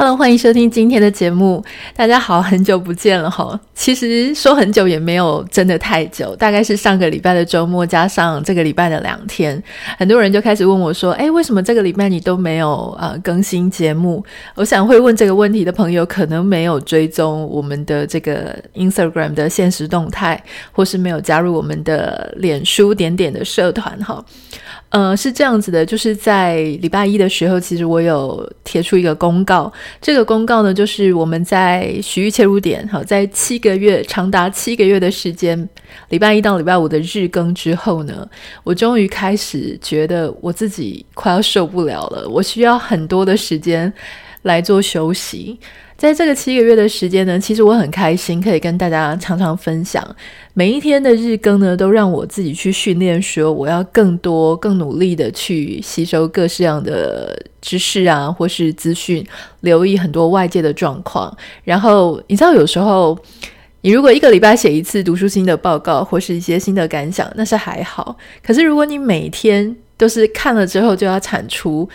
Hello，欢迎收听今天的节目。大家好，很久不见了哈。其实说很久也没有真的太久，大概是上个礼拜的周末加上这个礼拜的两天，很多人就开始问我说：“诶，为什么这个礼拜你都没有呃更新节目？”我想会问这个问题的朋友，可能没有追踪我们的这个 Instagram 的现实动态，或是没有加入我们的脸书点点的社团哈。呃，是这样子的，就是在礼拜一的时候，其实我有贴出一个公告。这个公告呢，就是我们在徐玉切入点，好，在七个月长达七个月的时间，礼拜一到礼拜五的日更之后呢，我终于开始觉得我自己快要受不了了，我需要很多的时间来做休息。在这个七个月的时间呢，其实我很开心，可以跟大家常常分享。每一天的日更呢，都让我自己去训练，说我要更多、更努力的去吸收各式样的知识啊，或是资讯，留意很多外界的状况。然后你知道，有时候你如果一个礼拜写一次读书心得报告，或是一些心得感想，那是还好。可是如果你每天都是看了之后就要产出。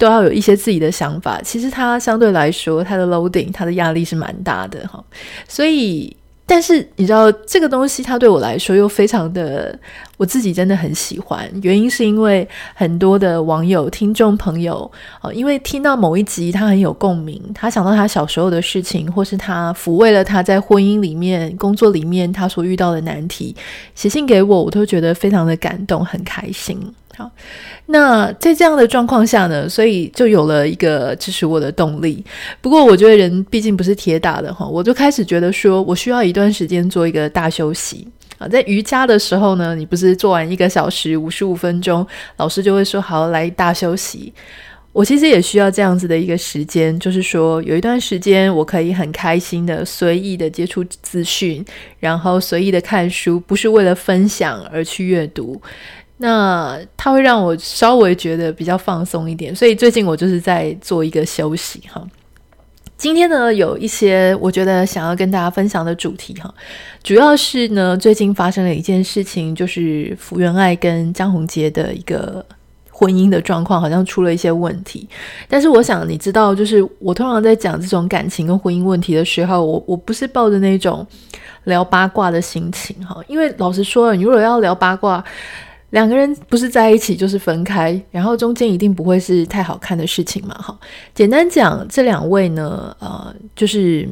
都要有一些自己的想法，其实他相对来说，他的 loading，他的压力是蛮大的哈。所以，但是你知道这个东西，它对我来说又非常的，我自己真的很喜欢。原因是因为很多的网友、听众朋友啊，因为听到某一集他很有共鸣，他想到他小时候的事情，或是他抚慰了他在婚姻里面、工作里面他所遇到的难题，写信给我，我都觉得非常的感动，很开心。那在这样的状况下呢，所以就有了一个支持我的动力。不过，我觉得人毕竟不是铁打的哈，我就开始觉得说，我需要一段时间做一个大休息啊。在瑜伽的时候呢，你不是做完一个小时五十五分钟，老师就会说好，来大休息。我其实也需要这样子的一个时间，就是说有一段时间我可以很开心的、随意的接触资讯，然后随意的看书，不是为了分享而去阅读。那它会让我稍微觉得比较放松一点，所以最近我就是在做一个休息哈。今天呢，有一些我觉得想要跟大家分享的主题哈，主要是呢，最近发生了一件事情，就是福原爱跟江宏杰的一个婚姻的状况好像出了一些问题。但是我想你知道，就是我通常在讲这种感情跟婚姻问题的时候，我我不是抱着那种聊八卦的心情哈，因为老实说，你如果要聊八卦。两个人不是在一起就是分开，然后中间一定不会是太好看的事情嘛。哈，简单讲，这两位呢，呃，就是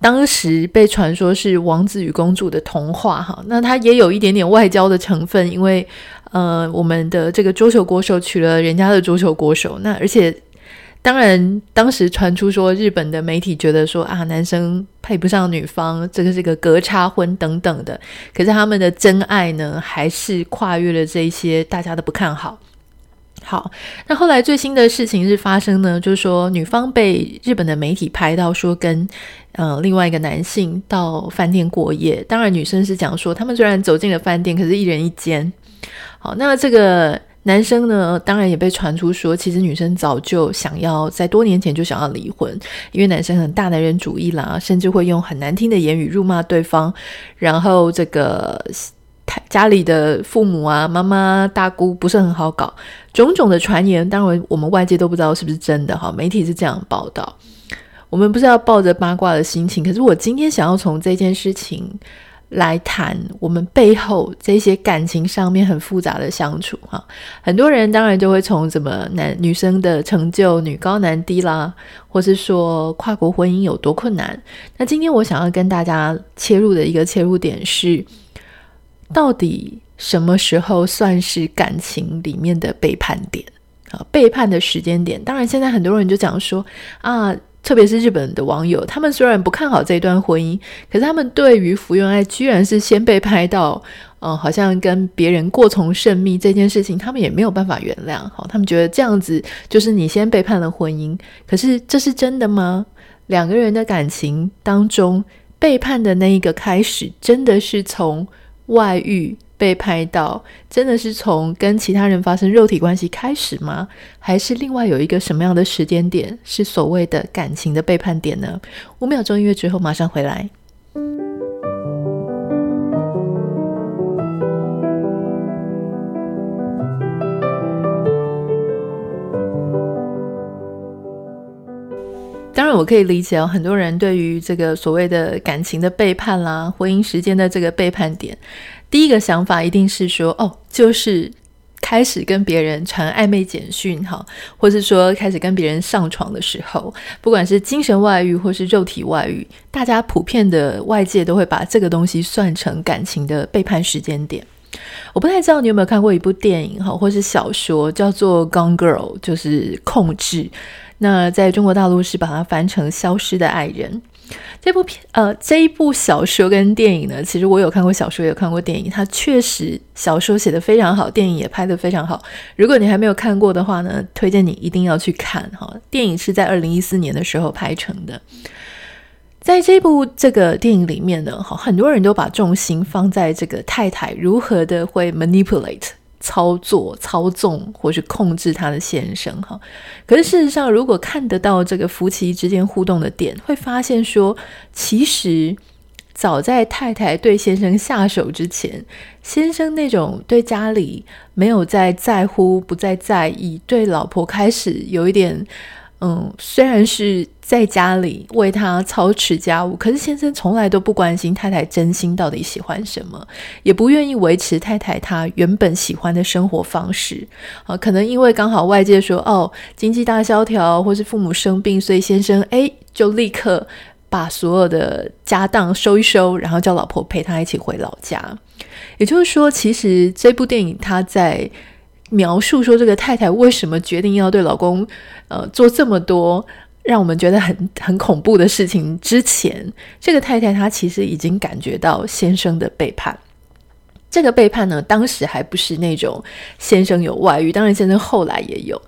当时被传说是王子与公主的童话，哈，那他也有一点点外交的成分，因为呃，我们的这个桌球国手娶了人家的桌球国手，那而且。当然，当时传出说日本的媒体觉得说啊，男生配不上女方，这个是个隔差婚等等的。可是他们的真爱呢，还是跨越了这一些大家都不看好。好，那后来最新的事情是发生呢，就是说女方被日本的媒体拍到说跟呃另外一个男性到饭店过夜。当然，女生是讲说他们虽然走进了饭店，可是一人一间。好，那这个。男生呢，当然也被传出说，其实女生早就想要在多年前就想要离婚，因为男生很大男人主义啦，甚至会用很难听的言语辱骂对方，然后这个家里的父母啊、妈妈、大姑不是很好搞，种种的传言，当然我们外界都不知道是不是真的哈，媒体是这样报道，我们不是要抱着八卦的心情，可是我今天想要从这件事情。来谈我们背后这些感情上面很复杂的相处哈，很多人当然就会从怎么男女生的成就女高男低啦，或是说跨国婚姻有多困难。那今天我想要跟大家切入的一个切入点是，到底什么时候算是感情里面的背叛点啊？背叛的时间点，当然现在很多人就讲说啊。特别是日本的网友，他们虽然不看好这段婚姻，可是他们对于福原爱居然是先被拍到，嗯、好像跟别人过从甚密这件事情，他们也没有办法原谅。好，他们觉得这样子就是你先背叛了婚姻。可是这是真的吗？两个人的感情当中，背叛的那一个开始，真的是从外遇被拍到，真的是从跟其他人发生肉体关系开始吗？还是另外有一个什么样的时间点是所谓的感情的背叛点呢？五秒钟音乐之后马上回来。当然，我可以理解哦，很多人对于这个所谓的感情的背叛啦，婚姻时间的这个背叛点，第一个想法一定是说，哦，就是开始跟别人传暧昧简讯哈，或是说开始跟别人上床的时候，不管是精神外遇或是肉体外遇，大家普遍的外界都会把这个东西算成感情的背叛时间点。我不太知道你有没有看过一部电影哈，或是小说，叫做《Gone Girl》，就是控制。那在中国大陆是把它翻成《消失的爱人》这部片，呃，这一部小说跟电影呢，其实我有看过小说，也有看过电影，它确实小说写得非常好，电影也拍得非常好。如果你还没有看过的话呢，推荐你一定要去看哈。电影是在二零一四年的时候拍成的，在这部这个电影里面呢，哈，很多人都把重心放在这个太太如何的会 manipulate。操作、操纵或是控制他的先生，哈。可是事实上，如果看得到这个夫妻之间互动的点，会发现说，其实早在太太对先生下手之前，先生那种对家里没有再在乎、不再在意，对老婆开始有一点。嗯，虽然是在家里为他操持家务，可是先生从来都不关心太太真心到底喜欢什么，也不愿意维持太太她原本喜欢的生活方式。啊，可能因为刚好外界说哦，经济大萧条，或是父母生病，所以先生诶就立刻把所有的家当收一收，然后叫老婆陪他一起回老家。也就是说，其实这部电影他在。描述说这个太太为什么决定要对老公，呃，做这么多让我们觉得很很恐怖的事情之前，这个太太她其实已经感觉到先生的背叛。这个背叛呢，当时还不是那种先生有外遇，当然先生后来也有，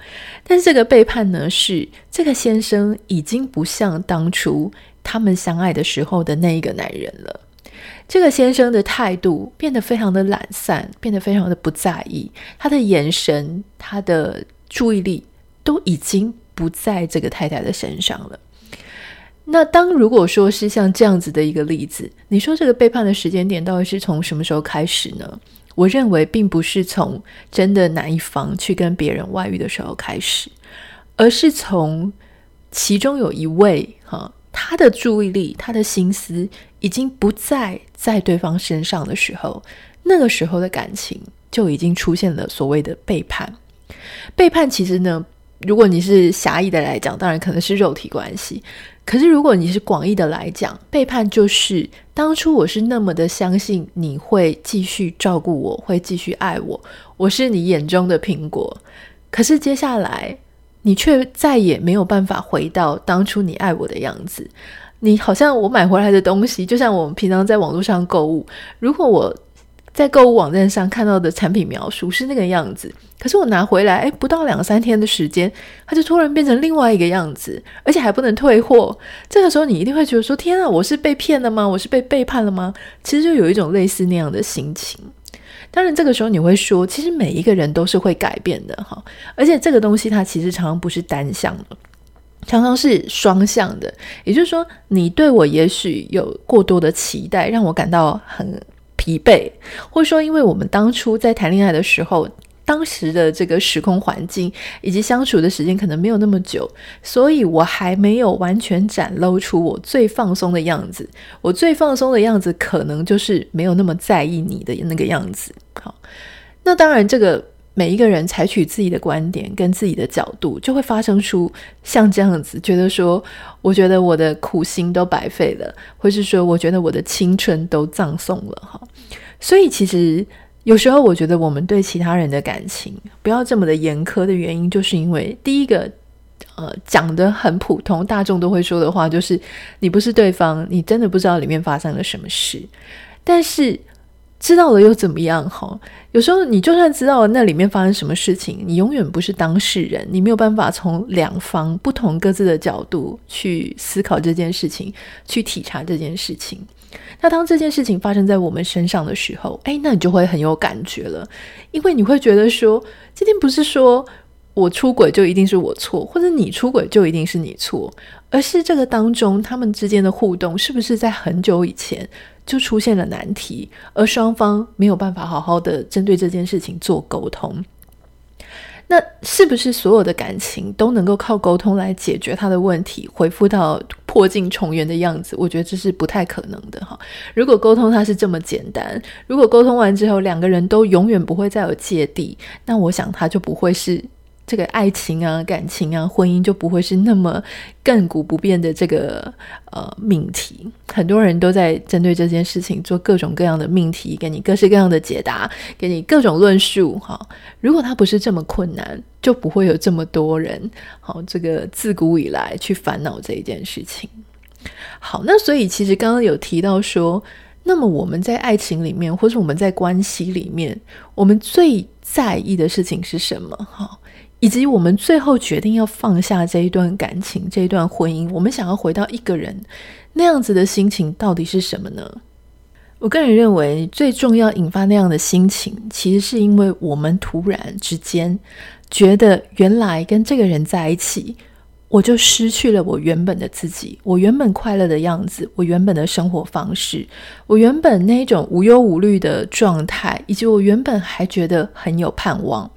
但是这个背叛呢，是这个先生已经不像当初他们相爱的时候的那一个男人了。这个先生的态度变得非常的懒散，变得非常的不在意，他的眼神、他的注意力都已经不在这个太太的身上了。那当如果说是像这样子的一个例子，你说这个背叛的时间点到底是从什么时候开始呢？我认为并不是从真的哪一方去跟别人外遇的时候开始，而是从其中有一位哈。他的注意力，他的心思已经不再在对方身上的时候，那个时候的感情就已经出现了所谓的背叛。背叛其实呢，如果你是狭义的来讲，当然可能是肉体关系；可是如果你是广义的来讲，背叛就是当初我是那么的相信你会继续照顾我，会继续爱我，我是你眼中的苹果，可是接下来。你却再也没有办法回到当初你爱我的样子。你好像我买回来的东西，就像我们平常在网络上购物，如果我在购物网站上看到的产品描述是那个样子，可是我拿回来，诶，不到两三天的时间，它就突然变成另外一个样子，而且还不能退货。这个时候你一定会觉得说：天啊，我是被骗了吗？我是被背叛了吗？其实就有一种类似那样的心情。当然，这个时候你会说，其实每一个人都是会改变的哈，而且这个东西它其实常常不是单向的，常常是双向的。也就是说，你对我也许有过多的期待，让我感到很疲惫，或者说，因为我们当初在谈恋爱的时候。当时的这个时空环境以及相处的时间可能没有那么久，所以我还没有完全展露出我最放松的样子。我最放松的样子，可能就是没有那么在意你的那个样子。好，那当然，这个每一个人采取自己的观点跟自己的角度，就会发生出像这样子，觉得说，我觉得我的苦心都白费了，或是说，我觉得我的青春都葬送了。哈，所以其实。有时候我觉得我们对其他人的感情不要这么的严苛的原因，就是因为第一个，呃，讲得很普通，大众都会说的话，就是你不是对方，你真的不知道里面发生了什么事。但是知道了又怎么样？哈，有时候你就算知道了那里面发生什么事情，你永远不是当事人，你没有办法从两方不同各自的角度去思考这件事情，去体察这件事情。那当这件事情发生在我们身上的时候，哎，那你就会很有感觉了，因为你会觉得说，今天不是说我出轨就一定是我错，或者你出轨就一定是你错，而是这个当中他们之间的互动是不是在很久以前就出现了难题，而双方没有办法好好的针对这件事情做沟通。那是不是所有的感情都能够靠沟通来解决他的问题，恢复到破镜重圆的样子？我觉得这是不太可能的哈。如果沟通它是这么简单，如果沟通完之后两个人都永远不会再有芥蒂，那我想他就不会是。这个爱情啊、感情啊、婚姻就不会是那么亘古不变的这个呃命题。很多人都在针对这件事情做各种各样的命题，给你各式各样的解答，给你各种论述。哈，如果它不是这么困难，就不会有这么多人好这个自古以来去烦恼这一件事情。好，那所以其实刚刚有提到说，那么我们在爱情里面，或是我们在关系里面，我们最在意的事情是什么？哈。以及我们最后决定要放下这一段感情、这一段婚姻，我们想要回到一个人那样子的心情到底是什么呢？我个人认为，最重要引发那样的心情，其实是因为我们突然之间觉得，原来跟这个人在一起。我就失去了我原本的自己，我原本快乐的样子，我原本的生活方式，我原本那一种无忧无虑的状态，以及我原本还觉得很有盼望。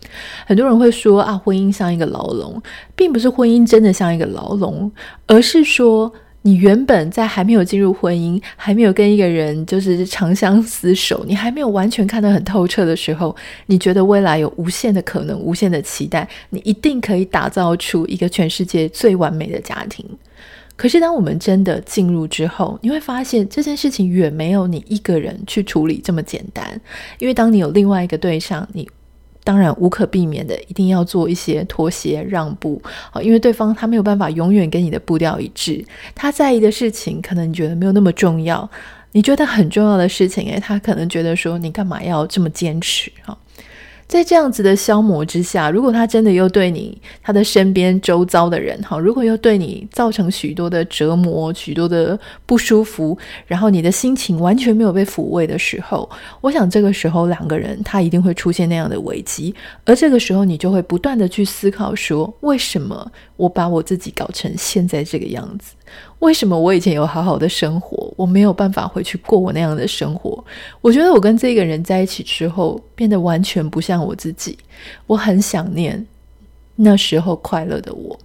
很多人会说啊，婚姻像一个牢笼，并不是婚姻真的像一个牢笼，而是说。你原本在还没有进入婚姻，还没有跟一个人就是长相厮守，你还没有完全看得很透彻的时候，你觉得未来有无限的可能，无限的期待，你一定可以打造出一个全世界最完美的家庭。可是当我们真的进入之后，你会发现这件事情远没有你一个人去处理这么简单，因为当你有另外一个对象，你。当然无可避免的，一定要做一些妥协让步啊，因为对方他没有办法永远跟你的步调一致，他在意的事情可能你觉得没有那么重要，你觉得很重要的事情，诶，他可能觉得说你干嘛要这么坚持啊？在这样子的消磨之下，如果他真的又对你，他的身边周遭的人，哈，如果又对你造成许多的折磨、许多的不舒服，然后你的心情完全没有被抚慰的时候，我想这个时候两个人他一定会出现那样的危机，而这个时候你就会不断的去思考说，为什么我把我自己搞成现在这个样子？为什么我以前有好好的生活，我没有办法回去过我那样的生活？我觉得我跟这个人在一起之后，变得完全不像我自己。我很想念那时候快乐的我，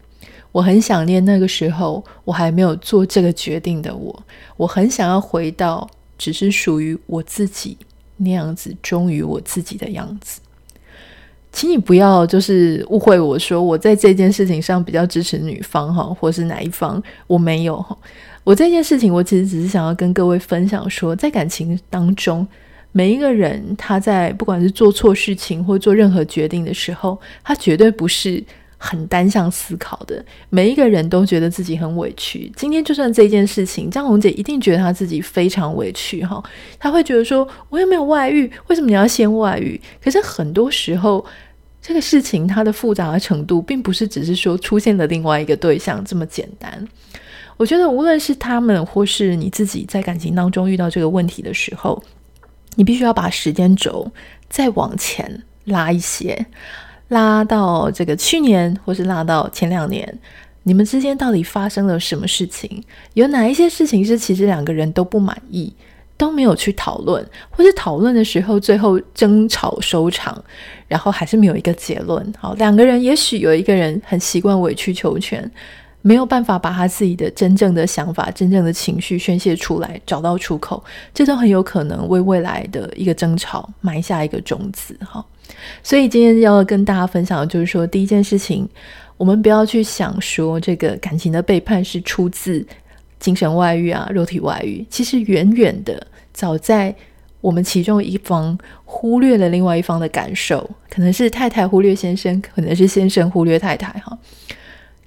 我很想念那个时候我还没有做这个决定的我。我很想要回到只是属于我自己那样子，忠于我自己的样子。请你不要就是误会我说我在这件事情上比较支持女方哈，或是哪一方？我没有哈。我这件事情我其实只是想要跟各位分享说，在感情当中，每一个人他在不管是做错事情或做任何决定的时候，他绝对不是很单向思考的。每一个人都觉得自己很委屈。今天就算这件事情，张红姐一定觉得她自己非常委屈哈。她会觉得说，我又没有外遇，为什么你要先外遇？可是很多时候。这个事情它的复杂的程度，并不是只是说出现了另外一个对象这么简单。我觉得无论是他们，或是你自己在感情当中遇到这个问题的时候，你必须要把时间轴再往前拉一些，拉到这个去年，或是拉到前两年，你们之间到底发生了什么事情？有哪一些事情是其实两个人都不满意？都没有去讨论，或是讨论的时候，最后争吵收场，然后还是没有一个结论。好，两个人也许有一个人很习惯委曲求全，没有办法把他自己的真正的想法、真正的情绪宣泄出来，找到出口，这都很有可能为未来的一个争吵埋下一个种子。哈，所以今天要跟大家分享的就是说，第一件事情，我们不要去想说这个感情的背叛是出自。精神外遇啊，肉体外遇，其实远远的，早在我们其中一方忽略了另外一方的感受，可能是太太忽略先生，可能是先生忽略太太，哈，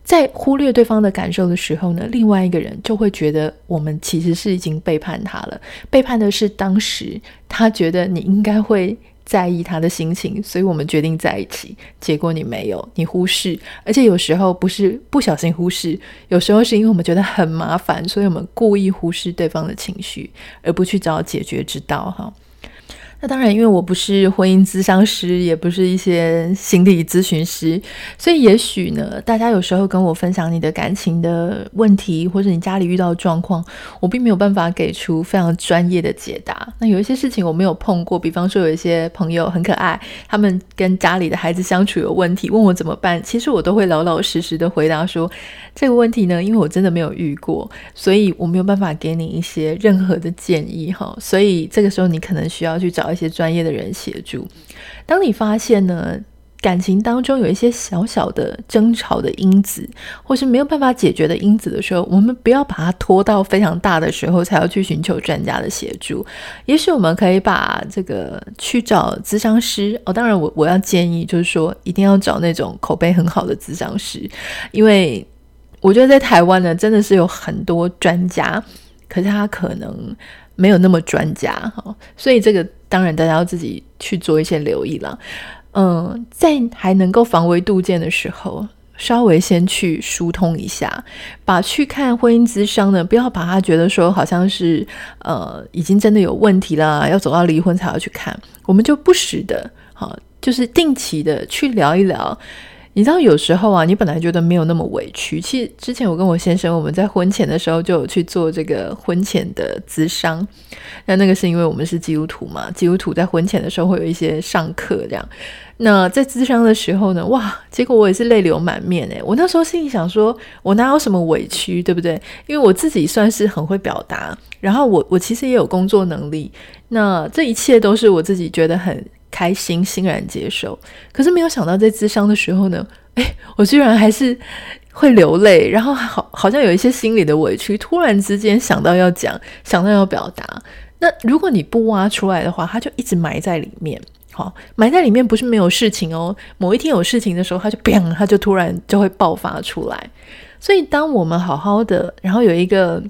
在忽略对方的感受的时候呢，另外一个人就会觉得我们其实是已经背叛他了。背叛的是当时他觉得你应该会在意他的心情，所以我们决定在一起。结果你没有，你忽视，而且有时候不是不小心忽视，有时候是因为我们觉得很麻烦，所以我们故意忽视对方的情绪，而不去找解决之道。哈。那当然，因为我不是婚姻咨商师，也不是一些心理咨询师，所以也许呢，大家有时候跟我分享你的感情的问题，或者你家里遇到的状况，我并没有办法给出非常专业的解答。那有一些事情我没有碰过，比方说有一些朋友很可爱，他们跟家里的孩子相处有问题，问我怎么办，其实我都会老老实实的回答说，这个问题呢，因为我真的没有遇过，所以我没有办法给你一些任何的建议哈。所以这个时候你可能需要去找。一些专业的人协助。当你发现呢，感情当中有一些小小的争吵的因子，或是没有办法解决的因子的时候，我们不要把它拖到非常大的时候才要去寻求专家的协助。也许我们可以把这个去找咨商师哦。当然我，我我要建议就是说，一定要找那种口碑很好的咨商师，因为我觉得在台湾呢，真的是有很多专家，可是他可能没有那么专家哈，所以这个。当然，大家要自己去做一些留意了。嗯，在还能够防微杜渐的时候，稍微先去疏通一下，把去看婚姻咨商呢，不要把他觉得说好像是呃已经真的有问题了，要走到离婚才要去看。我们就不时的，好，就是定期的去聊一聊。你知道有时候啊，你本来觉得没有那么委屈。其实之前我跟我先生，我们在婚前的时候就有去做这个婚前的咨商。那那个是因为我们是基督徒嘛，基督徒在婚前的时候会有一些上课这样。那在咨商的时候呢，哇，结果我也是泪流满面诶。我那时候心里想说，我哪有什么委屈，对不对？因为我自己算是很会表达，然后我我其实也有工作能力。那这一切都是我自己觉得很。开心，欣然接受。可是没有想到，在咨商的时候呢，诶，我居然还是会流泪，然后好好像有一些心里的委屈，突然之间想到要讲，想到要表达。那如果你不挖出来的话，它就一直埋在里面。好，埋在里面不是没有事情哦。某一天有事情的时候，它就砰，它就突然就会爆发出来。所以，当我们好好的，然后有一个。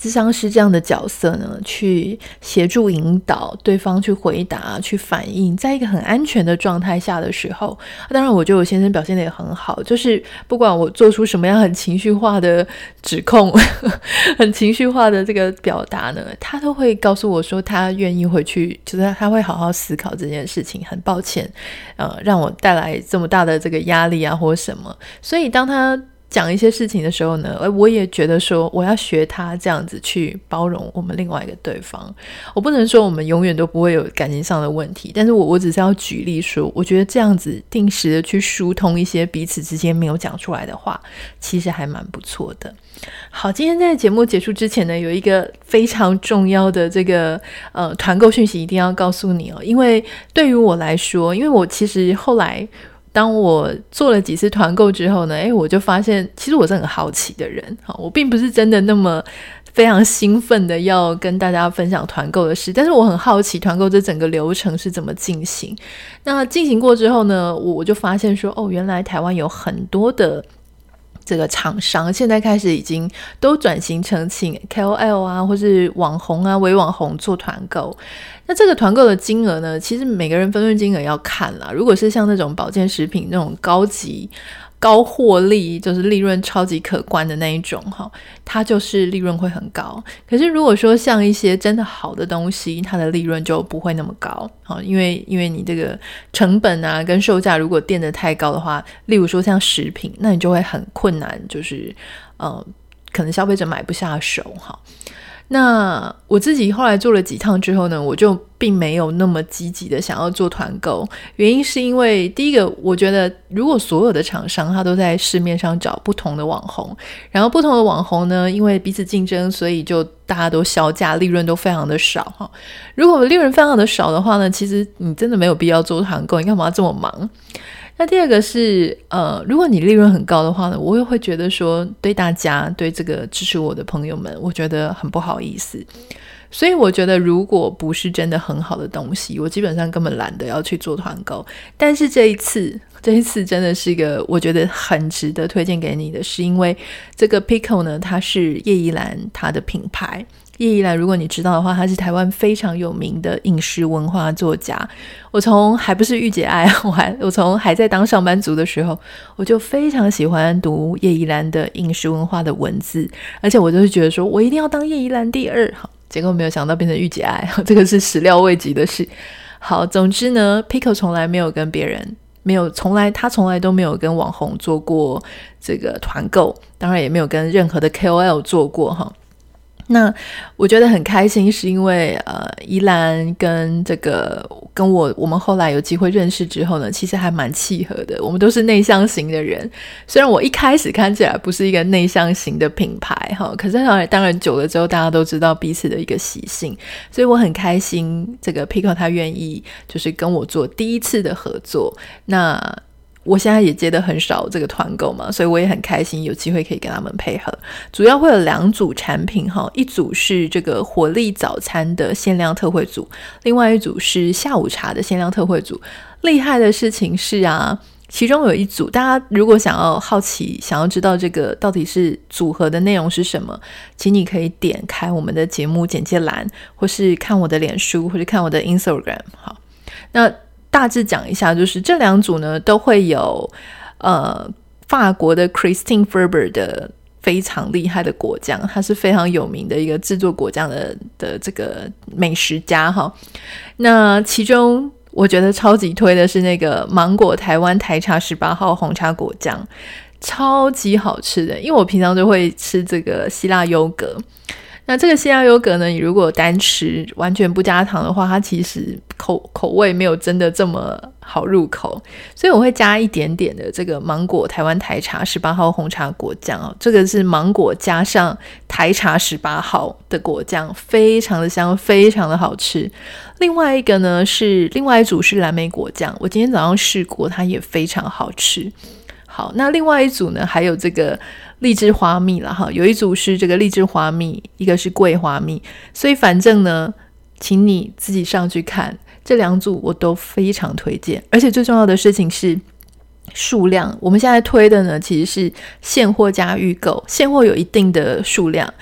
咨商师这样的角色呢，去协助引导对方去回答、去反应，在一个很安全的状态下的时候，当然，我觉得我先生表现得也很好，就是不管我做出什么样很情绪化的指控、很情绪化的这个表达呢，他都会告诉我说他愿意回去，就是他会好好思考这件事情。很抱歉，呃，让我带来这么大的这个压力啊，或什么。所以当他。讲一些事情的时候呢，我也觉得说我要学他这样子去包容我们另外一个对方。我不能说我们永远都不会有感情上的问题，但是我我只是要举例说，我觉得这样子定时的去疏通一些彼此之间没有讲出来的话，其实还蛮不错的。好，今天在节目结束之前呢，有一个非常重要的这个呃团购讯息一定要告诉你哦，因为对于我来说，因为我其实后来。当我做了几次团购之后呢，诶，我就发现其实我是很好奇的人，哈，我并不是真的那么非常兴奋的要跟大家分享团购的事，但是我很好奇团购这整个流程是怎么进行。那进行过之后呢，我我就发现说，哦，原来台湾有很多的。这个厂商现在开始已经都转型成请 KOL 啊，或是网红啊、微网红做团购。那这个团购的金额呢，其实每个人分润金额要看啦。如果是像那种保健食品那种高级。高获利就是利润超级可观的那一种哈，它就是利润会很高。可是如果说像一些真的好的东西，它的利润就不会那么高啊，因为因为你这个成本啊跟售价如果垫得太高的话，例如说像食品，那你就会很困难，就是呃，可能消费者买不下手哈。那我自己后来做了几趟之后呢，我就并没有那么积极的想要做团购。原因是因为第一个，我觉得如果所有的厂商他都在市面上找不同的网红，然后不同的网红呢，因为彼此竞争，所以就大家都削价，利润都非常的少哈。如果利润非常的少的话呢，其实你真的没有必要做团购，你干嘛这么忙？那第二个是，呃，如果你利润很高的话呢，我也会觉得说，对大家，对这个支持我的朋友们，我觉得很不好意思。所以我觉得，如果不是真的很好的东西，我基本上根本懒得要去做团购。但是这一次，这一次真的是一个我觉得很值得推荐给你的，是因为这个 Pickle 呢，它是叶一兰它的品牌。叶怡兰，如果你知道的话，他是台湾非常有名的饮食文化作家。我从还不是御姐爱，我还我从还在当上班族的时候，我就非常喜欢读叶怡兰的饮食文化的文字，而且我就是觉得说我一定要当叶怡兰第二。哈结果没有想到变成御姐爱，这个是始料未及的事。好，总之呢，Pickle 从来没有跟别人，没有从来他从来都没有跟网红做过这个团购，当然也没有跟任何的 KOL 做过哈。那我觉得很开心，是因为呃，依兰跟这个跟我我们后来有机会认识之后呢，其实还蛮契合的。我们都是内向型的人，虽然我一开始看起来不是一个内向型的品牌哈，可是当然当然久了之后，大家都知道彼此的一个习性，所以我很开心，这个 Pickle 他愿意就是跟我做第一次的合作。那我现在也接的很少这个团购嘛，所以我也很开心有机会可以跟他们配合。主要会有两组产品哈，一组是这个活力早餐的限量特惠组，另外一组是下午茶的限量特惠组。厉害的事情是啊，其中有一组，大家如果想要好奇，想要知道这个到底是组合的内容是什么，请你可以点开我们的节目简介栏，或是看我的脸书，或者看我的 Instagram。好，那。大致讲一下，就是这两组呢都会有呃法国的 Christine Ferber 的非常厉害的果酱，他是非常有名的一个制作果酱的的这个美食家哈。那其中我觉得超级推的是那个芒果台湾台茶十八号红茶果酱，超级好吃的，因为我平常就会吃这个希腊优格。那这个希腊优格呢，你如果单吃完全不加糖的话，它其实口口味没有真的这么好入口，所以我会加一点点的这个芒果台湾台茶十八号红茶果酱哦，这个是芒果加上台茶十八号的果酱，非常的香，非常的好吃。另外一个呢是另外一组是蓝莓果酱，我今天早上试过，它也非常好吃。好，那另外一组呢还有这个。荔枝花蜜了哈，有一组是这个荔枝花蜜，一个是桂花蜜，所以反正呢，请你自己上去看这两组，我都非常推荐。而且最重要的事情是数量，我们现在推的呢其实是现货加预购，现货有一定的数量。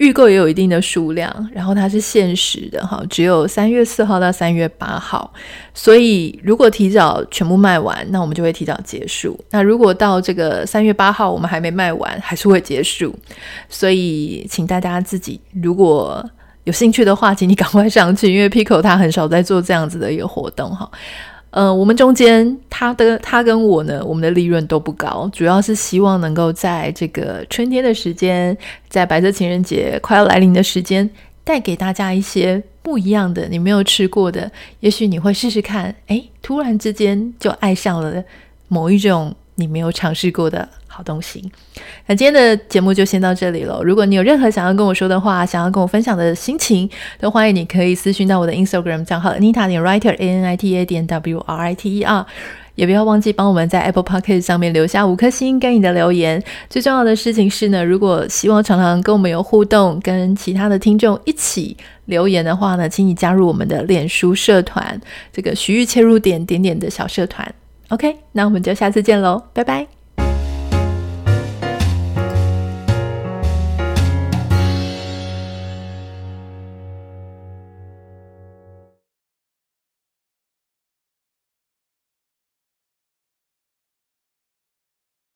预购也有一定的数量，然后它是限时的哈，只有三月四号到三月八号，所以如果提早全部卖完，那我们就会提早结束。那如果到这个三月八号我们还没卖完，还是会结束。所以请大家自己如果有兴趣的话，请你赶快上去，因为 Pico 它很少在做这样子的一个活动哈。呃，我们中间他的他跟我呢，我们的利润都不高，主要是希望能够在这个春天的时间，在白色情人节快要来临的时间，带给大家一些不一样的，你没有吃过的，也许你会试试看，哎，突然之间就爱上了某一种你没有尝试过的。好东西，那今天的节目就先到这里了。如果你有任何想要跟我说的话，想要跟我分享的心情，都欢迎你可以私讯到我的 Instagram 账号 Anita 点 Writer A N I T A 点 W R I T E R，也不要忘记帮我们在 Apple Podcast 上面留下五颗星跟你的留言。最重要的事情是呢，如果希望常常跟我们有互动，跟其他的听众一起留言的话呢，请你加入我们的脸书社团，这个徐玉切入点点点的小社团。OK，那我们就下次见喽，拜拜。